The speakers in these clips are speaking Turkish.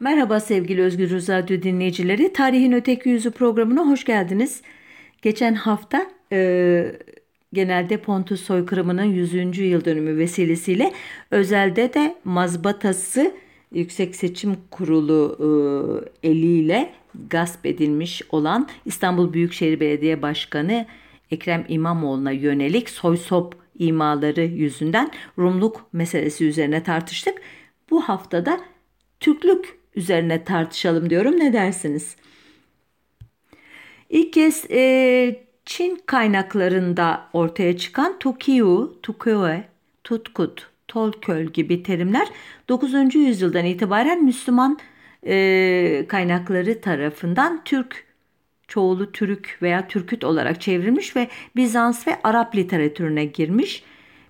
Merhaba sevgili Özgür Radyo dinleyicileri. Tarihin Öteki Yüzü programına hoş geldiniz. Geçen hafta e, genelde Pontus soykırımının 100. yıl dönümü vesilesiyle özelde de mazbatası Yüksek Seçim Kurulu e, eliyle gasp edilmiş olan İstanbul Büyükşehir Belediye Başkanı Ekrem İmamoğlu'na yönelik soysop imaları yüzünden Rumluk meselesi üzerine tartıştık. Bu haftada Türklük üzerine tartışalım diyorum. Ne dersiniz? İlk kez e, Çin kaynaklarında ortaya çıkan Tukiu, Tukue, Tutkut, Tolköl gibi terimler 9. yüzyıldan itibaren Müslüman e, kaynakları tarafından Türk, çoğulu Türk veya Türküt olarak çevrilmiş ve Bizans ve Arap literatürüne girmiş.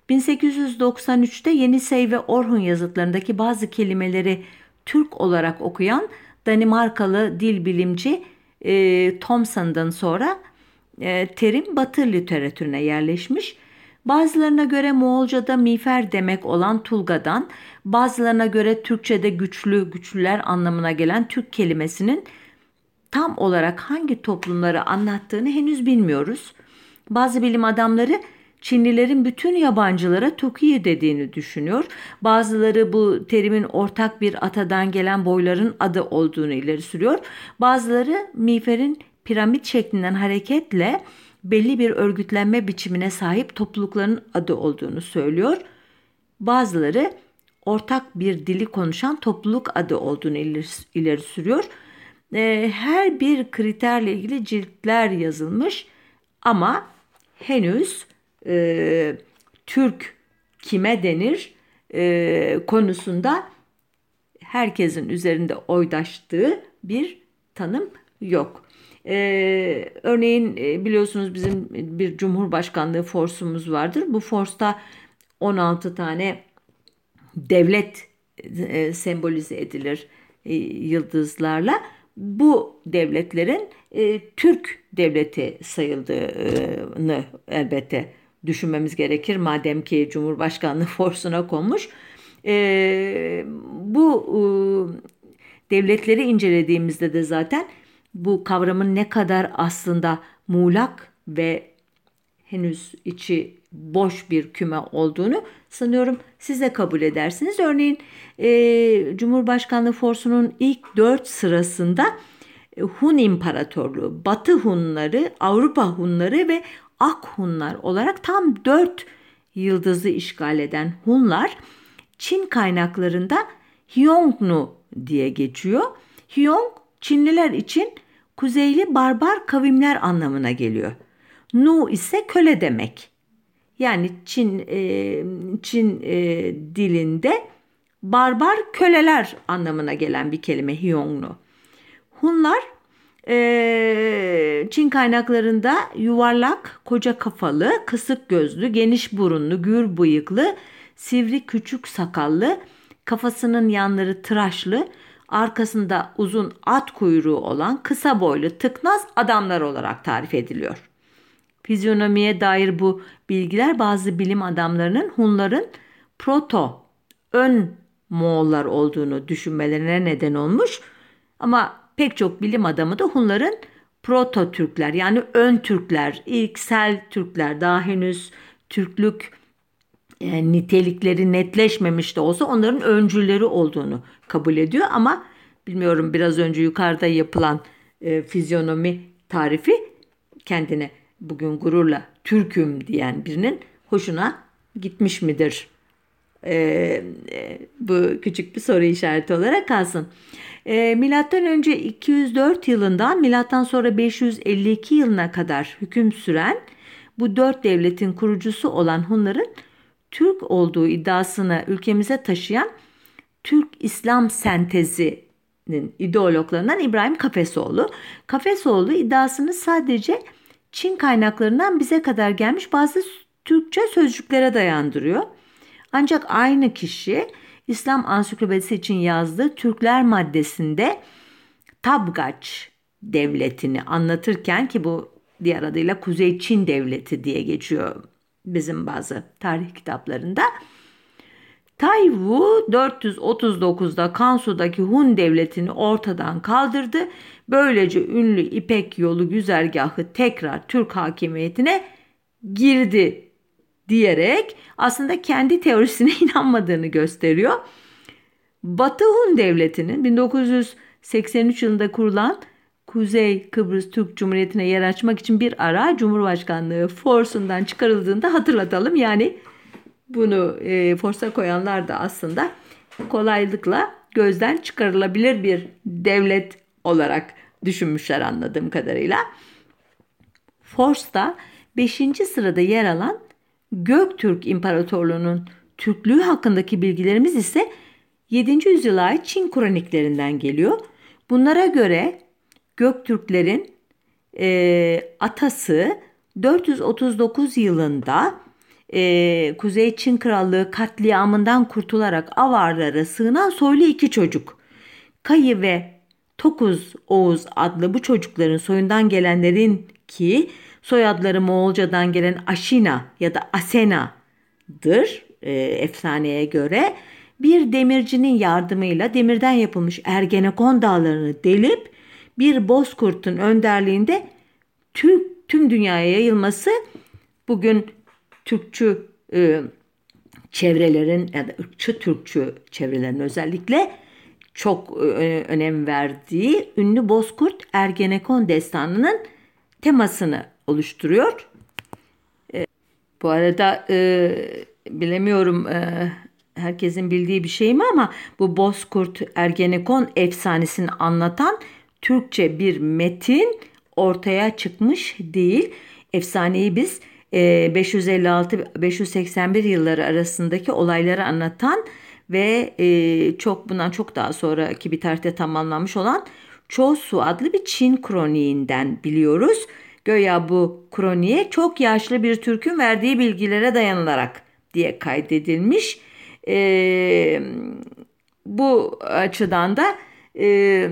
1893'te Yenisey ve Orhun yazıtlarındaki bazı kelimeleri Türk olarak okuyan Danimarkalı dil bilimci e, Thomson'dan sonra e, terim Batı literatürüne yerleşmiş. Bazılarına göre Moğolca'da miğfer demek olan Tulga'dan, bazılarına göre Türkçe'de güçlü, güçlüler anlamına gelen Türk kelimesinin tam olarak hangi toplumları anlattığını henüz bilmiyoruz. Bazı bilim adamları Çinlilerin bütün yabancılara Tokiye dediğini düşünüyor. Bazıları bu terimin ortak bir atadan gelen boyların adı olduğunu ileri sürüyor. Bazıları miğferin piramit şeklinden hareketle belli bir örgütlenme biçimine sahip toplulukların adı olduğunu söylüyor. Bazıları ortak bir dili konuşan topluluk adı olduğunu ileri, sürüyor. Ee, her bir kriterle ilgili ciltler yazılmış ama henüz e, Türk kime denir e, konusunda herkesin üzerinde oydaştığı bir tanım yok. Ee, örneğin e, biliyorsunuz bizim bir cumhurbaşkanlığı forsumuz vardır. Bu forsta 16 tane devlet e, sembolize edilir e, yıldızlarla. Bu devletlerin e, Türk devleti sayıldığını elbette düşünmemiz gerekir. Madem ki Cumhurbaşkanlığı forsuna konmuş. E, bu e, devletleri incelediğimizde de zaten bu kavramın ne kadar aslında muğlak ve henüz içi boş bir küme olduğunu sanıyorum siz de kabul edersiniz. Örneğin e, Cumhurbaşkanlığı Forsu'nun ilk dört sırasında e, Hun İmparatorluğu, Batı Hunları, Avrupa Hunları ve Ak Hunlar olarak tam dört yıldızı işgal eden Hunlar Çin kaynaklarında Hyongnu diye geçiyor. Hyong Çinliler için kuzeyli barbar kavimler anlamına geliyor. Nu ise köle demek. Yani Çin e, Çin e, dilinde barbar köleler anlamına gelen bir kelime Hyongnu. Hunlar e, Çin kaynaklarında yuvarlak, koca kafalı, kısık gözlü, geniş burunlu, gür bıyıklı, sivri küçük sakallı, kafasının yanları tıraşlı, arkasında uzun at kuyruğu olan kısa boylu tıknaz adamlar olarak tarif ediliyor. Fizyonomiye dair bu bilgiler bazı bilim adamlarının Hunların proto, ön Moğollar olduğunu düşünmelerine neden olmuş. Ama pek çok bilim adamı da Hunların proto Türkler yani ön Türkler, ilksel Türkler daha henüz Türklük e, nitelikleri netleşmemiş de olsa onların öncüleri olduğunu kabul ediyor ama bilmiyorum biraz önce yukarıda yapılan e, fizyonomi tarifi kendine bugün gururla Türk'üm diyen birinin hoşuna gitmiş midir? E, e, bu küçük bir soru işareti olarak kalsın. E, milattan önce 204 yılından milattan sonra 552 yılına kadar hüküm süren bu dört devletin kurucusu olan Hunların Türk olduğu iddiasını ülkemize taşıyan Türk İslam sentezinin ideologlarından İbrahim Kafesoğlu. Kafesoğlu iddiasını sadece Çin kaynaklarından bize kadar gelmiş bazı Türkçe sözcüklere dayandırıyor. Ancak aynı kişi İslam Ansiklopedisi için yazdığı Türkler maddesinde Tabgaç devletini anlatırken ki bu diğer adıyla Kuzey Çin devleti diye geçiyor bizim bazı tarih kitaplarında. Tayvu 439'da Kansu'daki Hun devletini ortadan kaldırdı. Böylece ünlü İpek yolu güzergahı tekrar Türk hakimiyetine girdi diyerek aslında kendi teorisine inanmadığını gösteriyor. Batı Hun Devleti'nin 1983 yılında kurulan Kuzey Kıbrıs Türk Cumhuriyeti'ne yer açmak için bir ara Cumhurbaşkanlığı forsundan çıkarıldığında hatırlatalım. Yani bunu e, forsa koyanlar da aslında kolaylıkla gözden çıkarılabilir bir devlet olarak düşünmüşler anladığım kadarıyla. Fors'ta 5. sırada yer alan Göktürk İmparatorluğu'nun Türklüğü hakkındaki bilgilerimiz ise 7. yüzyıla ait Çin kroniklerinden geliyor. Bunlara göre Göktürklerin e, atası 439 yılında e, Kuzey Çin Krallığı katliamından kurtularak avarlara sığınan soylu iki çocuk. Kayı ve Tokuz Oğuz adlı bu çocukların soyundan gelenlerin ki soyadları Moğolcadan gelen Aşina ya da Asena'dır e, efsaneye göre. Bir demircinin yardımıyla demirden yapılmış Ergenekon dağlarını delip bir bozkurtun önderliğinde tüm, tüm dünyaya yayılması bugün Türkçü e, çevrelerin ya da ırkçı Türkçü çevrelerin özellikle çok e, önem verdiği ünlü Bozkurt Ergenekon destanının temasını oluşturuyor. E, bu arada e, bilemiyorum e, herkesin bildiği bir şey mi ama bu Bozkurt Ergenekon efsanesini anlatan Türkçe bir metin ortaya çıkmış değil. Efsaneyi biz 556-581 e, yılları arasındaki olayları anlatan ve e, çok bundan çok daha sonraki bir tarihte tamamlanmış olan Çosu adlı bir Çin kroniğinden biliyoruz. Göya bu kroniğe çok yaşlı bir Türk'ün verdiği bilgilere dayanılarak diye kaydedilmiş. E, bu açıdan da e,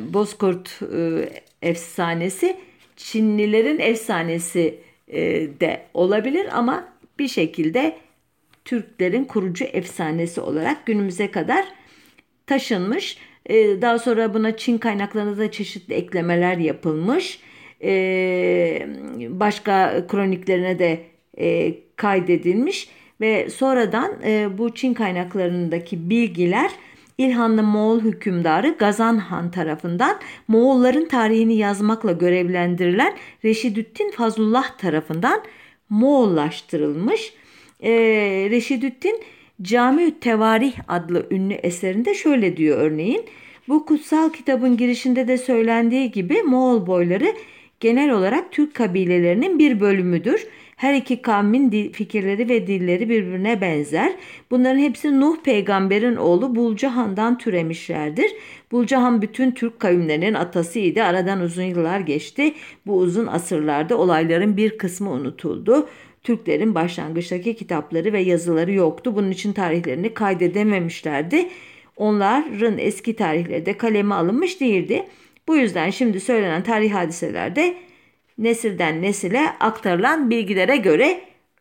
Bozkurt e, efsanesi Çinlilerin efsanesi e, de olabilir ama bir şekilde Türklerin kurucu efsanesi olarak günümüze kadar taşınmış. E, daha sonra buna Çin kaynaklarında da çeşitli eklemeler yapılmış. E, başka kroniklerine de e, kaydedilmiş ve sonradan e, bu Çin kaynaklarındaki bilgiler İlhanlı Moğol hükümdarı Gazan Han tarafından Moğolların tarihini yazmakla görevlendirilen Reşidüddin Fazlullah tarafından Moğollaştırılmış. Ee, Reşidüddin Cami Tevarih adlı ünlü eserinde şöyle diyor örneğin. Bu kutsal kitabın girişinde de söylendiği gibi Moğol boyları genel olarak Türk kabilelerinin bir bölümüdür. Her iki kavmin fikirleri ve dilleri birbirine benzer. Bunların hepsi Nuh peygamberin oğlu Bulcahan'dan türemişlerdir. Bulcahan bütün Türk kavimlerinin atasıydı. Aradan uzun yıllar geçti. Bu uzun asırlarda olayların bir kısmı unutuldu. Türklerin başlangıçtaki kitapları ve yazıları yoktu. Bunun için tarihlerini kaydedememişlerdi. Onların eski tarihleri de kaleme alınmış değildi. Bu yüzden şimdi söylenen tarih hadiselerde nesilden nesile aktarılan bilgilere göre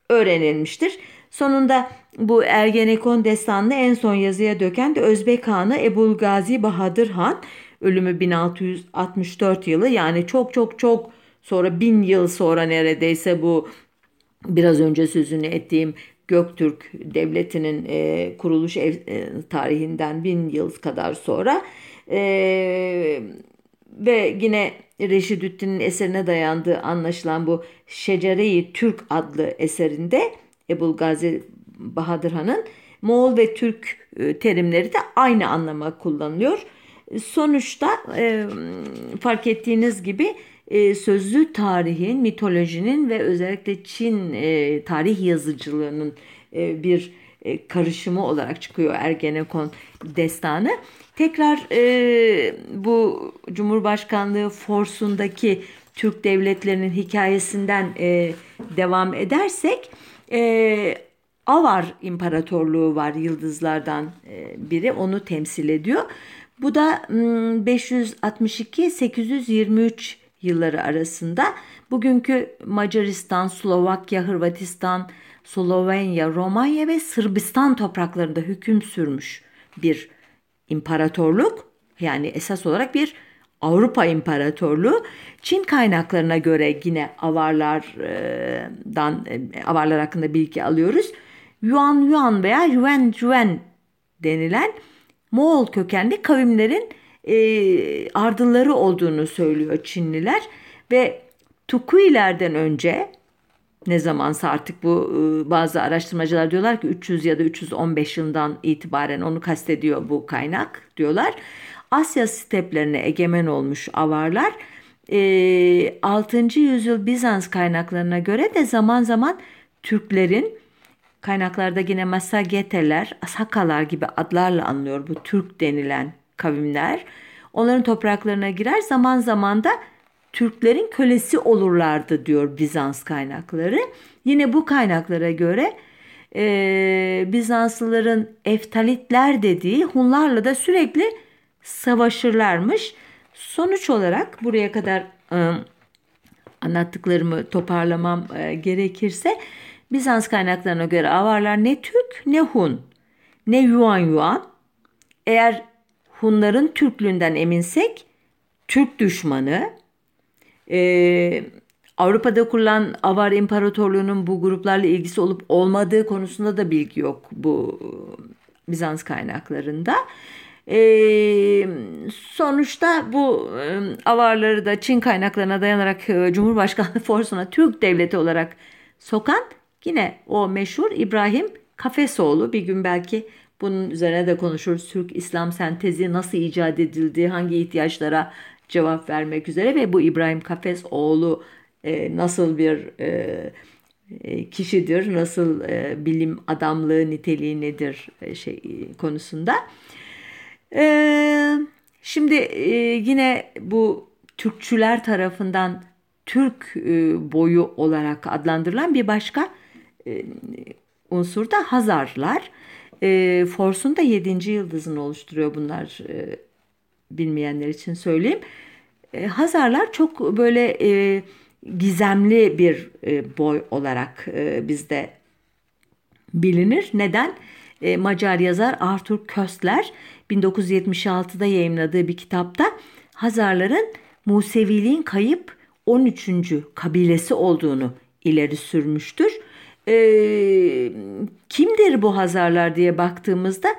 öğrenilmiştir. Sonunda bu Ergenekon destanını en son yazıya döken de Özbek Hanı Ebul Gazi Bahadır Han. Ölümü 1664 yılı yani çok çok çok sonra bin yıl sonra neredeyse bu biraz önce sözünü ettiğim Göktürk Devleti'nin e, kuruluş ev, e, tarihinden bin yıl kadar sonra e, ve yine Reşidüddin'in eserine dayandığı anlaşılan bu Şecere-i Türk adlı eserinde Ebul Gazi Bahadır Han'ın Moğol ve Türk e, terimleri de aynı anlama kullanılıyor. Sonuçta e, fark ettiğiniz gibi e, sözlü tarihin, mitolojinin ve özellikle Çin e, tarih yazıcılığının e, bir e, karışımı olarak çıkıyor Ergenekon destanı. Tekrar e, bu Cumhurbaşkanlığı forsundaki Türk devletlerinin hikayesinden e, devam edersek e, Avar İmparatorluğu var yıldızlardan e, biri onu temsil ediyor. Bu da 562-823 yılları arasında bugünkü Macaristan, Slovakya, Hırvatistan, Slovenya, Romanya ve Sırbistan topraklarında hüküm sürmüş bir imparatorluk. Yani esas olarak bir Avrupa İmparatorluğu Çin kaynaklarına göre yine avarlardan e, avarlar hakkında bilgi alıyoruz. Yuan Yuan veya Yuan Yuan denilen Moğol kökenli kavimlerin e, ardılları olduğunu söylüyor Çinliler ve Tukuilerden önce ne zamansa artık bu e, bazı araştırmacılar diyorlar ki 300 ya da 315 yılından itibaren onu kastediyor bu kaynak diyorlar. Asya steplerine egemen olmuş avarlar 6. E, yüzyıl Bizans kaynaklarına göre de zaman zaman Türklerin kaynaklarda yine Masageteler, Asakalar gibi adlarla anılıyor bu Türk denilen kavimler. Onların topraklarına girer zaman zaman da Türklerin kölesi olurlardı diyor Bizans kaynakları. Yine bu kaynaklara göre e, Bizanslıların Eftalitler dediği Hunlarla da sürekli savaşırlarmış. Sonuç olarak buraya kadar e, anlattıklarımı toparlamam e, gerekirse Bizans kaynaklarına göre avarlar ne Türk ne Hun ne Yuan Yuan. Eğer Hunların Türklüğünden eminsek Türk düşmanı. Ee, Avrupa'da kurulan Avar İmparatorluğu'nun bu gruplarla ilgisi olup olmadığı konusunda da bilgi yok bu Bizans kaynaklarında. Ee, sonuçta bu e, avarları da Çin kaynaklarına dayanarak e, Cumhurbaşkanlığı forsuna Türk devleti olarak sokan yine o meşhur İbrahim Kafesoğlu bir gün belki bunun üzerine de konuşuruz. Türk İslam sentezi nasıl icat edildi, hangi ihtiyaçlara cevap vermek üzere ve bu İbrahim Kafesoğlu e, nasıl bir e, e kişidir, nasıl e, bilim adamlığı niteliği nedir e, şey konusunda. Ee, şimdi e, yine bu Türkçüler tarafından Türk e, boyu olarak adlandırılan bir başka e, unsur da Hazarlar. E, Fors'un da 7. yıldızını oluşturuyor bunlar e, bilmeyenler için söyleyeyim. E, Hazarlar çok böyle e, gizemli bir e, boy olarak e, bizde bilinir. Neden? E, Macar yazar Arthur Köstler 1976'da yayımladığı bir kitapta Hazarların Museviliğin kayıp 13. kabilesi olduğunu ileri sürmüştür. Ee, kimdir bu Hazarlar diye baktığımızda e,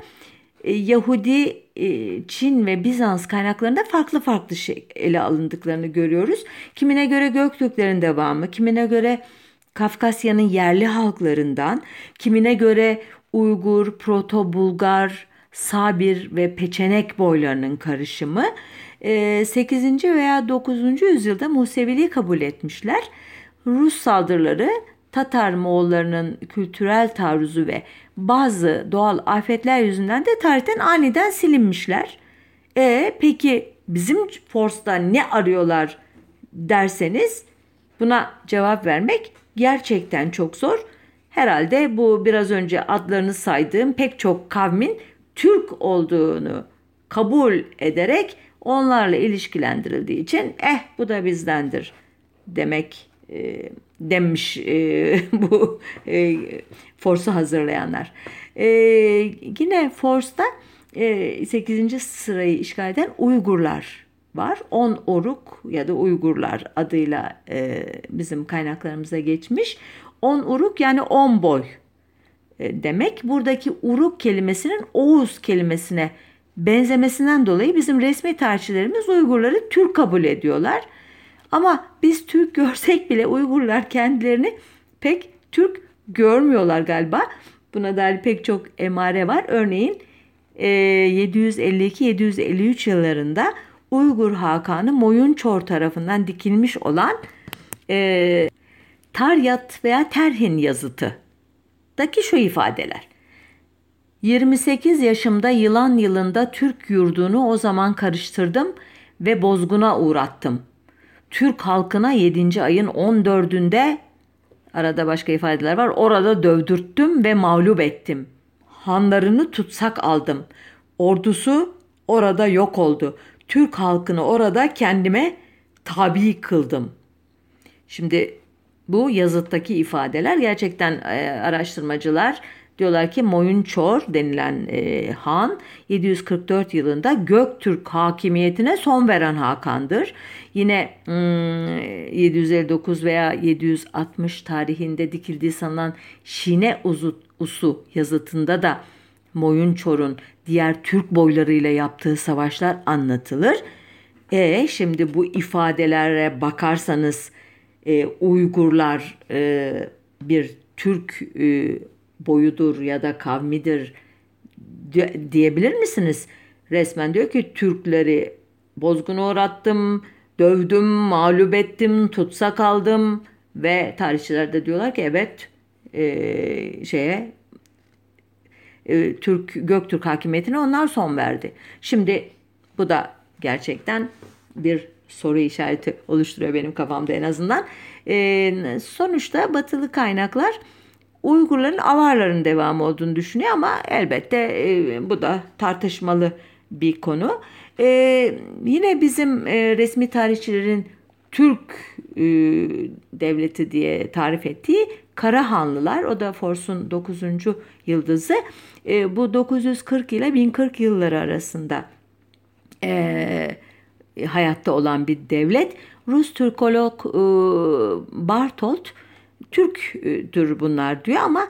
Yahudi, e, Çin ve Bizans kaynaklarında farklı farklı şey ele alındıklarını görüyoruz. Kimine göre Göktürklerin devamı, kimine göre Kafkasya'nın yerli halklarından, kimine göre Uygur, Proto-Bulgar, Sabir ve Peçenek boylarının karışımı 8. Ee, veya 9. yüzyılda Museviliği kabul etmişler. Rus saldırıları Tatar Moğollarının kültürel taarruzu ve bazı doğal afetler yüzünden de tarihten aniden silinmişler. E peki bizim Force'da ne arıyorlar derseniz buna cevap vermek gerçekten çok zor. Herhalde bu biraz önce adlarını saydığım pek çok kavmin Türk olduğunu kabul ederek onlarla ilişkilendirildiği için eh bu da bizdendir demek e, demiş e, bu e, Force'u hazırlayanlar. E, yine Force'da e, 8. sırayı işgal eden Uygurlar var. On Oruk ya da Uygurlar adıyla e, bizim kaynaklarımıza geçmiş. On Uruk yani on boy e, demek. Buradaki Uruk kelimesinin Oğuz kelimesine benzemesinden dolayı bizim resmi tarihçilerimiz Uygurları Türk kabul ediyorlar. Ama biz Türk görsek bile Uygurlar kendilerini pek Türk görmüyorlar galiba. Buna dair pek çok emare var. Örneğin 752-753 e, yıllarında Uygur Hakanı Moyunçor tarafından dikilmiş olan e, Taryat veya Terhin yazıtı daki şu ifadeler. 28 yaşımda yılan yılında Türk yurdunu o zaman karıştırdım ve bozguna uğrattım. Türk halkına 7. ayın 14'ünde arada başka ifadeler var. Orada dövdürttüm ve mağlup ettim. Hanlarını tutsak aldım. Ordusu orada yok oldu. Türk halkını orada kendime tabi kıldım. Şimdi bu yazıttaki ifadeler gerçekten e, araştırmacılar diyorlar ki Moyunçor denilen e, han 744 yılında Göktürk hakimiyetine son veren Hakan'dır. Yine hmm, 759 veya 760 tarihinde dikildiği sanılan Şine Uzu, Usu yazıtında da Moyunçor'un diğer Türk boylarıyla yaptığı savaşlar anlatılır. E şimdi bu ifadelere bakarsanız e, Uygurlar e, bir Türk e, boyudur ya da kavmidir diyebilir misiniz? Resmen diyor ki Türkleri bozguna uğrattım, dövdüm, mağlup ettim, tutsak aldım ve tarihçiler de diyorlar ki evet e, şeye e, Türk Göktürk hakimiyetine onlar son verdi. Şimdi bu da gerçekten bir soru işareti oluşturuyor benim kafamda en azından. E, sonuçta batılı kaynaklar Uygurların avarların devamı olduğunu düşünüyor ama elbette e, bu da tartışmalı bir konu. E, yine bizim e, resmi tarihçilerin Türk e, devleti diye tarif ettiği Karahanlılar o da Fors'un 9. yıldızı e, bu 940 ile 1040 yılları arasında e, hayatta olan bir devlet. Rus Türkolog e, Bartolt Türktür bunlar diyor ama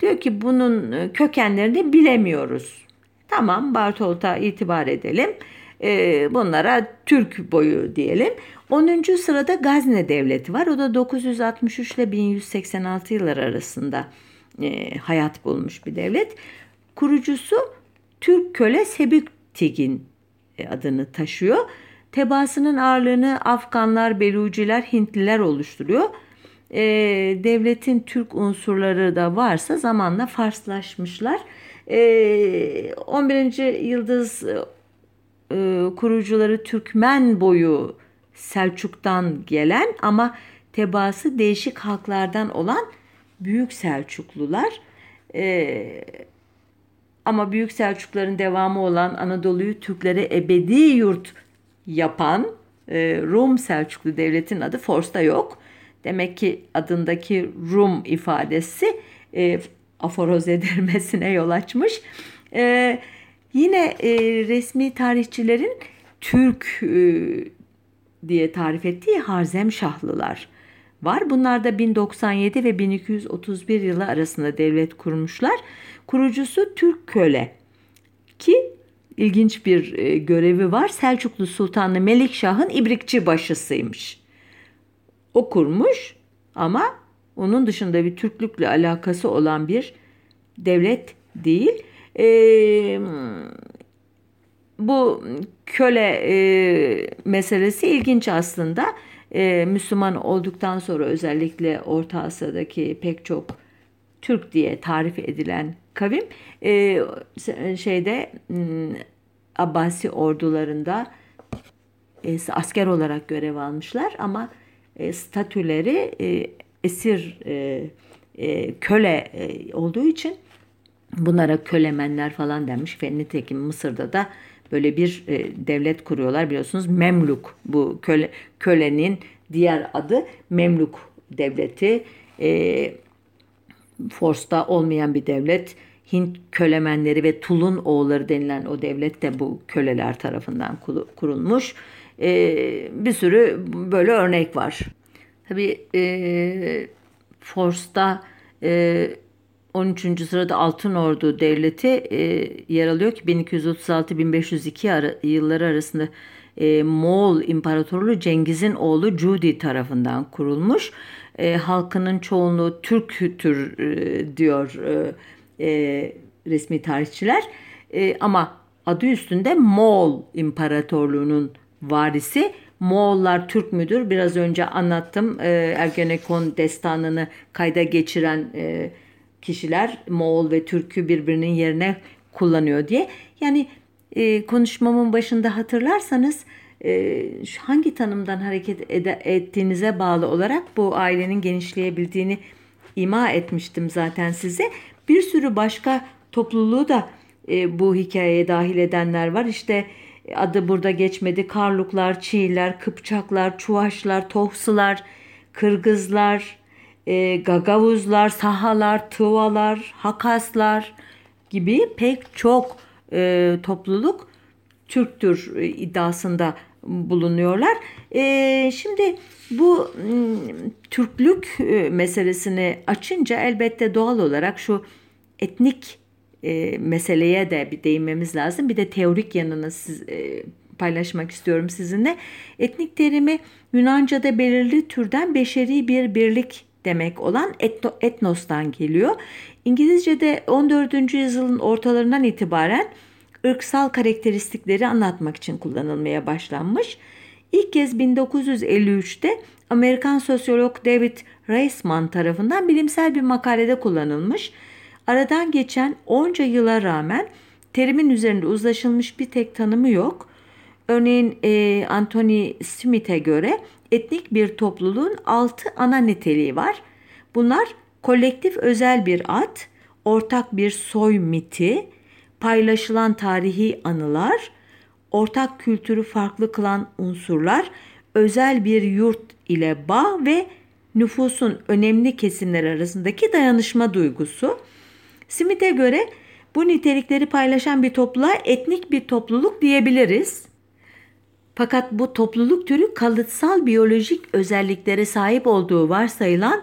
diyor ki bunun e, kökenlerini bilemiyoruz. Tamam Bartolt'a itibar edelim. E, bunlara Türk boyu diyelim. 10. sırada Gazne Devleti var. O da 963 ile 1186 yıllar arasında e, hayat bulmuş bir devlet. Kurucusu Türk köle Sebüktigin adını taşıyor. Tebaasının ağırlığını Afganlar, Beluciler, Hintliler oluşturuyor e, devletin Türk unsurları da varsa zamanla Farslaşmışlar. E, 11. Yıldız e, kurucuları Türkmen boyu Selçuk'tan gelen ama tebaası değişik halklardan olan Büyük Selçuklular. E, ama Büyük Selçukluların devamı olan Anadolu'yu Türklere ebedi yurt yapan e, Rum Selçuklu Devleti'nin adı Fors'ta yok. Demek ki adındaki Rum ifadesi e, aforoz edilmesine yol açmış. E, yine e, resmi tarihçilerin Türk e, diye tarif ettiği Harzem Şahlılar var. Bunlar da 1097 ve 1231 yılı arasında devlet kurmuşlar. Kurucusu Türk köle ki ilginç bir e, görevi var. Selçuklu Sultanlı Melikşah'ın ibrikçi başısıymış o kurmuş ama onun dışında bir Türklükle alakası olan bir devlet değil. E, bu köle e, meselesi ilginç aslında. E, Müslüman olduktan sonra özellikle Orta Asya'daki pek çok Türk diye tarif edilen kavim e, şeyde Abbasi ordularında e, asker olarak görev almışlar ama e, statüleri e, esir e, köle olduğu için bunlara kölemenler falan denmiş. Ve nitekim Mısır'da da böyle bir devlet kuruyorlar biliyorsunuz. Memluk bu köle kölenin diğer adı Memluk devleti. Fors'ta olmayan bir devlet. Hint kölemenleri ve Tulun oğulları denilen o devlet de bu köleler tarafından kurulmuş. E, bir sürü böyle örnek var. Tabii e, Fors'ta e, 13. sırada Altın Ordu Devleti e, yer alıyor ki 1236-1502 ara, yılları arasında e, Moğol İmparatorluğu Cengiz'in oğlu Cudi tarafından kurulmuş. E, halkının çoğunluğu Türktür e, diyor e, e, resmi tarihçiler. E, ama adı üstünde Moğol İmparatorluğu'nun varisi. Moğollar Türk müdür? Biraz önce anlattım. E, Ergenekon destanını kayda geçiren e, kişiler Moğol ve Türk'ü birbirinin yerine kullanıyor diye. Yani e, konuşmamın başında hatırlarsanız e, hangi tanımdan hareket ed- ettiğinize bağlı olarak bu ailenin genişleyebildiğini ima etmiştim zaten size. Bir sürü başka topluluğu da e, bu hikayeye dahil edenler var. İşte adı burada geçmedi. Karluklar, Çiğler, Kıpçaklar, Çuvaşlar, Tohsılar, Kırgızlar, e, gagavuzlar, sahalar, tıvalar, hakaslar gibi pek çok e, topluluk Türktür e, iddiasında bulunuyorlar. E, şimdi bu Türklük e, meselesini açınca elbette doğal olarak şu etnik e, meseleye de bir değinmemiz lazım. Bir de teorik yanını siz, e, paylaşmak istiyorum sizinle. Etnik terimi Yunanca'da belirli türden beşeri bir birlik demek olan etno, etnostan geliyor. İngilizce'de 14. yüzyılın ortalarından itibaren ırksal karakteristikleri anlatmak için kullanılmaya başlanmış. İlk kez 1953'te Amerikan sosyolog David Reisman tarafından bilimsel bir makalede kullanılmış. Aradan geçen onca yıla rağmen terimin üzerinde uzlaşılmış bir tek tanımı yok. Örneğin e, Anthony Smith'e göre etnik bir topluluğun altı ana niteliği var. Bunlar kolektif özel bir ad, ortak bir soy miti, paylaşılan tarihi anılar, ortak kültürü farklı kılan unsurlar, özel bir yurt ile bağ ve nüfusun önemli kesimler arasındaki dayanışma duygusu. Smith'e göre bu nitelikleri paylaşan bir topluluğa etnik bir topluluk diyebiliriz. Fakat bu topluluk türü kalıtsal biyolojik özelliklere sahip olduğu varsayılan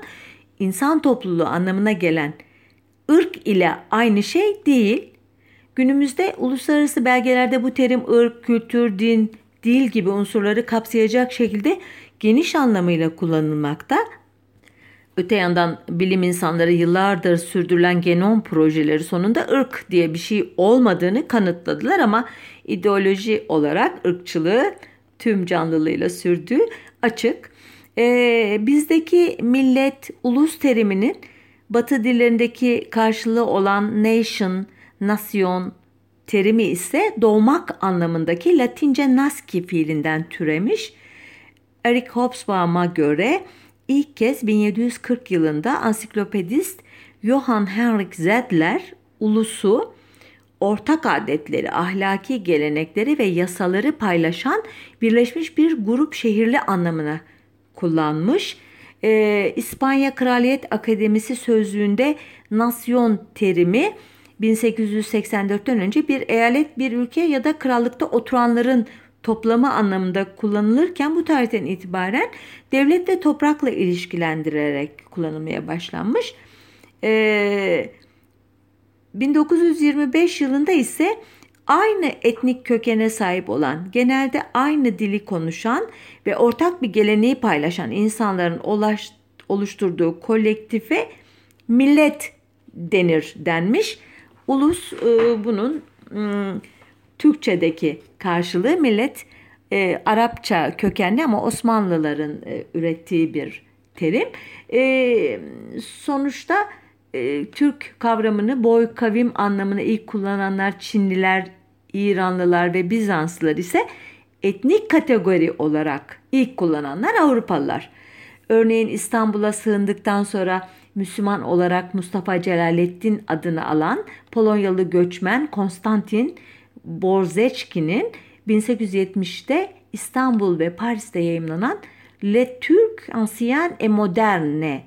insan topluluğu anlamına gelen ırk ile aynı şey değil. Günümüzde uluslararası belgelerde bu terim ırk, kültür, din, dil gibi unsurları kapsayacak şekilde geniş anlamıyla kullanılmakta. Öte yandan bilim insanları yıllardır sürdürülen genom projeleri sonunda ırk diye bir şey olmadığını kanıtladılar ama ideoloji olarak ırkçılığı tüm canlılığıyla sürdüğü açık. Ee, bizdeki millet, ulus teriminin batı dillerindeki karşılığı olan nation, nasyon terimi ise doğmak anlamındaki Latince naski fiilinden türemiş. Eric Hobsbawm'a göre ilk kez 1740 yılında ansiklopedist Johann Henrik Zedler ulusu ortak adetleri, ahlaki gelenekleri ve yasaları paylaşan birleşmiş bir grup şehirli anlamına kullanmış. Ee, İspanya Kraliyet Akademisi sözlüğünde nasyon terimi 1884'ten önce bir eyalet, bir ülke ya da krallıkta oturanların toplamı anlamında kullanılırken bu tarihten itibaren devlet ve toprakla ilişkilendirerek kullanılmaya başlanmış. Ee, 1925 yılında ise aynı etnik kökene sahip olan, genelde aynı dili konuşan ve ortak bir geleneği paylaşan insanların oluşturduğu kolektife millet denir denmiş. Ulus e, bunun ıı, Türkçedeki karşılığı millet e, Arapça kökenli ama Osmanlıların e, ürettiği bir terim. E, sonuçta e, Türk kavramını boy kavim anlamını ilk kullananlar Çinliler, İranlılar ve Bizanslılar ise etnik kategori olarak ilk kullananlar Avrupalılar. Örneğin İstanbul'a sığındıktan sonra Müslüman olarak Mustafa Celaleddin adını alan Polonyalı göçmen Konstantin Borzeçki'nin 1870'te İstanbul ve Paris'te yayımlanan Le Turc Ancien et Moderne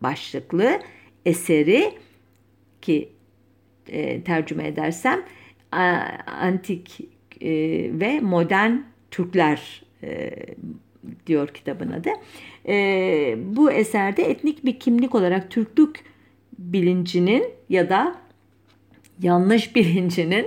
başlıklı eseri ki e, tercüme edersem antik e, ve modern Türkler e, diyor kitabın adı. E, bu eserde etnik bir kimlik olarak Türklük bilincinin ya da yanlış bilincinin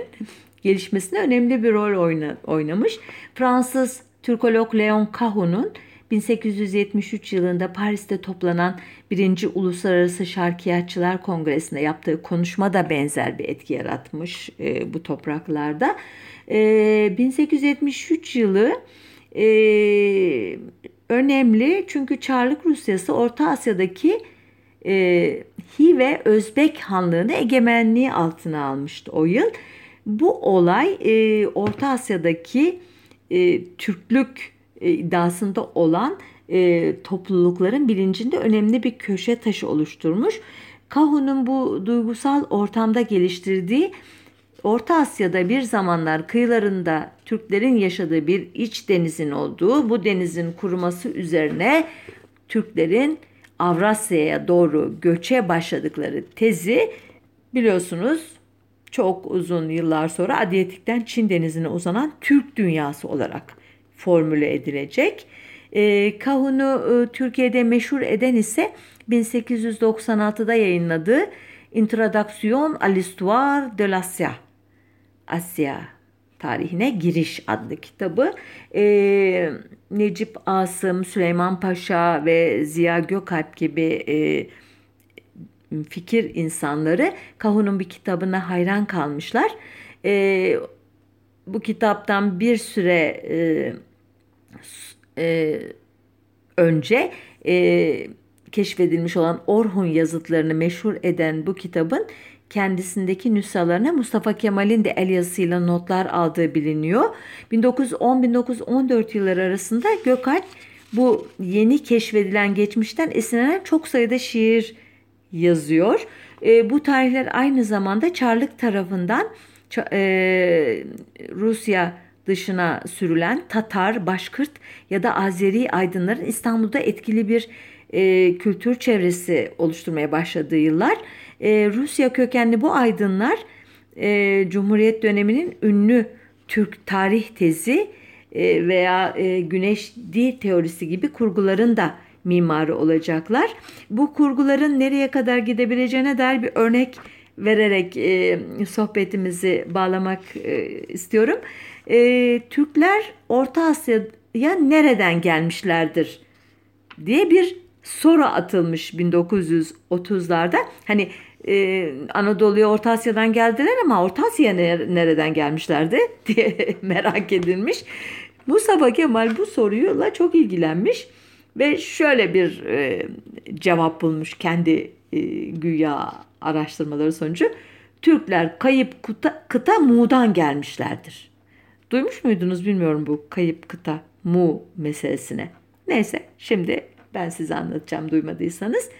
gelişmesine önemli bir rol oyna, oynamış. Fransız Türkolog Leon Cahun'un 1873 yılında Paris'te toplanan 1. Uluslararası Şarkiyatçılar Kongresi'nde yaptığı konuşma da benzer bir etki yaratmış e, bu topraklarda. E, 1873 yılı e, önemli çünkü Çarlık Rusyası Orta Asya'daki e, Hi ve Özbek Hanlığı'nı egemenliği altına almıştı o yıl. Bu olay e, Orta Asya'daki e, Türklük e, iddiasında olan e, toplulukların bilincinde önemli bir köşe taşı oluşturmuş. Kahun'un bu duygusal ortamda geliştirdiği Orta Asya'da bir zamanlar kıyılarında Türklerin yaşadığı bir iç denizin olduğu, bu denizin kuruması üzerine Türklerin Avrasya'ya doğru göçe başladıkları tezi biliyorsunuz çok uzun yıllar sonra Adriyatik'ten Çin denizine uzanan Türk dünyası olarak formüle edilecek. E, Kahun'u e, Türkiye'de meşhur eden ise 1896'da yayınladığı Introduction à l'histoire de l'Asia. Asya tarihine giriş adlı kitabı. E, Necip Asım, Süleyman Paşa ve Ziya Gökalp gibi e, fikir insanları Kahun'un bir kitabına hayran kalmışlar. E, bu kitaptan bir süre e, e, önce e, keşfedilmiş olan Orhun yazıtlarını meşhur eden bu kitabın kendisindeki nüshalarına Mustafa Kemal'in de el yazısıyla notlar aldığı biliniyor. 1910-1914 yılları arasında Gökalp bu yeni keşfedilen geçmişten esinlenen çok sayıda şiir yazıyor. E, bu tarihler aynı zamanda Çarlık tarafından e, Rusya dışına sürülen Tatar, Başkırt ya da Azeri aydınların İstanbul'da etkili bir e, kültür çevresi oluşturmaya başladığı yıllar. E, Rusya kökenli bu aydınlar e, Cumhuriyet döneminin ünlü Türk tarih tezi e, veya e, güneş dil teorisi gibi kurguların da mimarı olacaklar. Bu kurguların nereye kadar gidebileceğine dair bir örnek vererek e, sohbetimizi bağlamak e, istiyorum. E, Türkler Orta Asya'ya nereden gelmişlerdir diye bir soru atılmış 1930'larda. Hani e, Anadolu'ya Orta Asya'dan geldiler ama Orta Asya'ya nereden gelmişlerdi diye merak edilmiş. Mustafa Kemal bu soruyla çok ilgilenmiş ve şöyle bir e, cevap bulmuş kendi e, güya araştırmaları sonucu. Türkler kayıp kıta, kıta Mu'dan gelmişlerdir. Duymuş muydunuz bilmiyorum bu kayıp kıta Mu meselesine. Neyse şimdi ben size anlatacağım duymadıysanız.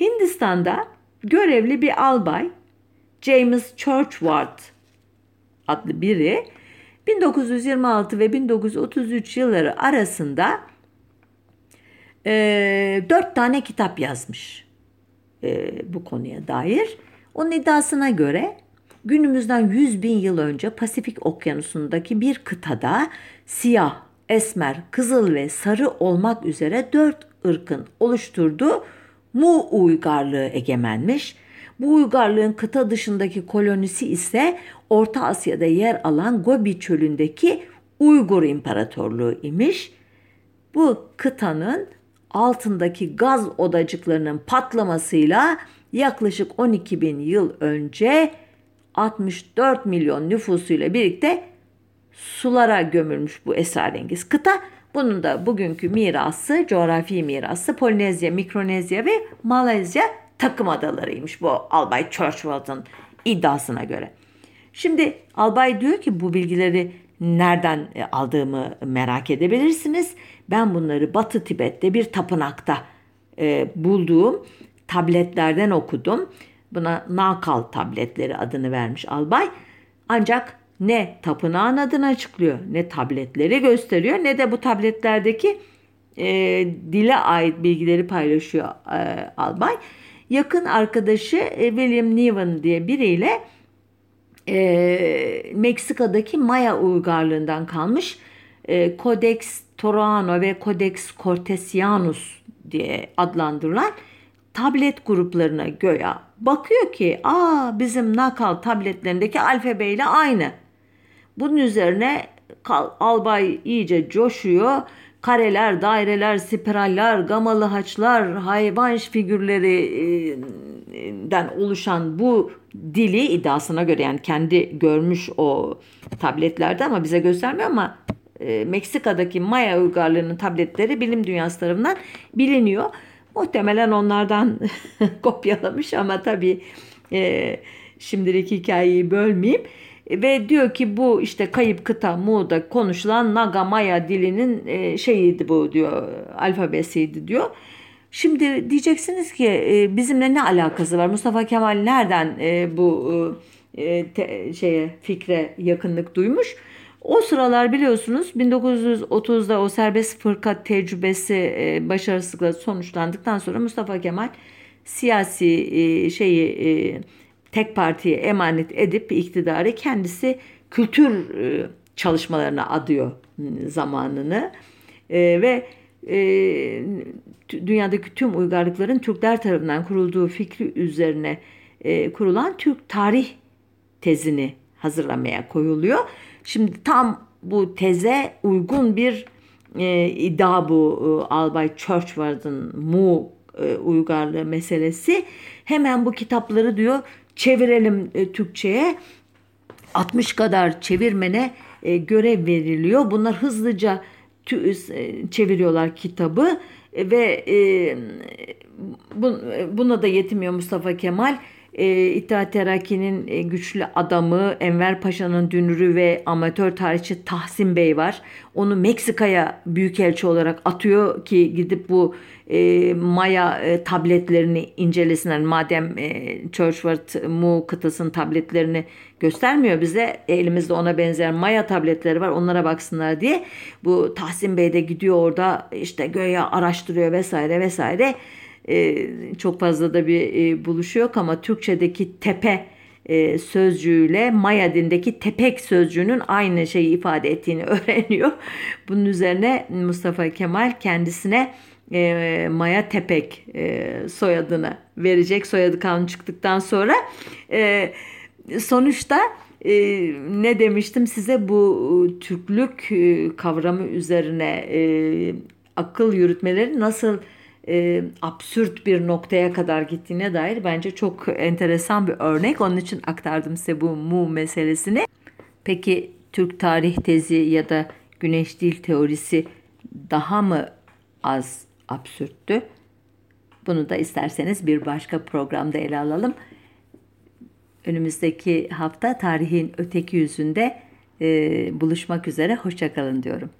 Hindistan'da görevli bir albay James Churchward adlı biri 1926 ve 1933 yılları arasında e, dört tane kitap yazmış e, bu konuya dair. Onun iddiasına göre günümüzden 100 bin yıl önce Pasifik okyanusundaki bir kıtada siyah, esmer, kızıl ve sarı olmak üzere dört ırkın oluşturduğu Mu uygarlığı egemenmiş. Bu uygarlığın kıta dışındaki kolonisi ise Orta Asya'da yer alan Gobi çölündeki Uygur İmparatorluğu imiş. Bu kıtanın altındaki gaz odacıklarının patlamasıyla yaklaşık 12 bin yıl önce 64 milyon nüfusuyla birlikte sulara gömülmüş bu esrarengiz kıta. Bunun da bugünkü mirası, coğrafi mirası Polinezya, Mikronezya ve Malezya takım adalarıymış bu Albay Churchwell'ın iddiasına göre. Şimdi Albay diyor ki bu bilgileri nereden e, aldığımı merak edebilirsiniz. Ben bunları Batı Tibet'te bir tapınakta e, bulduğum tabletlerden okudum. Buna Nakal tabletleri adını vermiş albay. Ancak ne tapınağın adını açıklıyor, ne tabletleri gösteriyor, ne de bu tabletlerdeki e, dile ait bilgileri paylaşıyor e, albay. Yakın arkadaşı e, William Niven diye biriyle e, Meksika'daki Maya uygarlığından kalmış e, Codex Torano ve Codex Cortesianus diye adlandırılan tablet gruplarına göya bakıyor ki aa bizim nakal tabletlerindeki alfabeyle aynı. Bunun üzerine albay iyice coşuyor. Kareler, daireler, spiraller, gamalı haçlar, hayvan figürlerinden oluşan bu dili iddiasına göre yani kendi görmüş o tabletlerde ama bize göstermiyor ama e, Meksika'daki Maya uygarlığının tabletleri bilim dünyası tarafından biliniyor. Muhtemelen onlardan kopyalamış ama tabii e, şimdilik hikayeyi bölmeyeyim. Ve diyor ki bu işte kayıp kıta Mu'da konuşulan Naga Maya dilinin e, şeyiydi bu diyor alfabesiydi diyor. Şimdi diyeceksiniz ki e, bizimle ne alakası var? Mustafa Kemal nereden e, bu e, te, şeye fikre yakınlık duymuş? O sıralar biliyorsunuz 1930'da o serbest fırka tecrübesi e, başarısızlıkla sonuçlandıktan sonra Mustafa Kemal siyasi e, şeyi e, tek partiye emanet edip iktidarı kendisi kültür e, çalışmalarına adıyor zamanını e, ve e, dünyadaki tüm uygarlıkların Türkler tarafından kurulduğu fikri üzerine e, kurulan Türk tarih tezini hazırlamaya koyuluyor. Şimdi tam bu teze uygun bir e, iddia bu e, Albay Churchward'ın Mu e, uygarlığı meselesi. Hemen bu kitapları diyor çevirelim e, Türkçe'ye. 60 kadar çevirmene e, görev veriliyor. Bunlar hızlıca tü, e, çeviriyorlar kitabı e, ve e, bu, buna da yetmiyor Mustafa Kemal e, İttihat Terakki'nin e, güçlü adamı Enver Paşa'nın dünürü ve amatör tarihçi Tahsin Bey var. Onu Meksika'ya büyükelçi olarak atıyor ki gidip bu e, Maya e, tabletlerini incelesinler. Madem e, Churchward Mu kıtasının tabletlerini göstermiyor bize elimizde ona benzer Maya tabletleri var onlara baksınlar diye. Bu Tahsin Bey de gidiyor orada işte göğe araştırıyor vesaire vesaire e, çok fazla da bir e, buluşu yok ama Türkçedeki tepe e, sözcüğüyle Maya dindeki tepek sözcüğünün aynı şeyi ifade ettiğini öğreniyor. Bunun üzerine Mustafa Kemal kendisine Maya Tepek soyadını verecek. Soyadı kanun çıktıktan sonra sonuçta e, ne demiştim size bu Türklük kavramı üzerine e, akıl yürütmeleri nasıl e, absürt bir noktaya kadar gittiğine dair bence çok enteresan bir örnek. Onun için aktardım size bu mu meselesini. Peki Türk tarih tezi ya da güneş dil teorisi daha mı az absürttü? Bunu da isterseniz bir başka programda ele alalım. Önümüzdeki hafta tarihin öteki yüzünde e, buluşmak üzere. Hoşçakalın diyorum.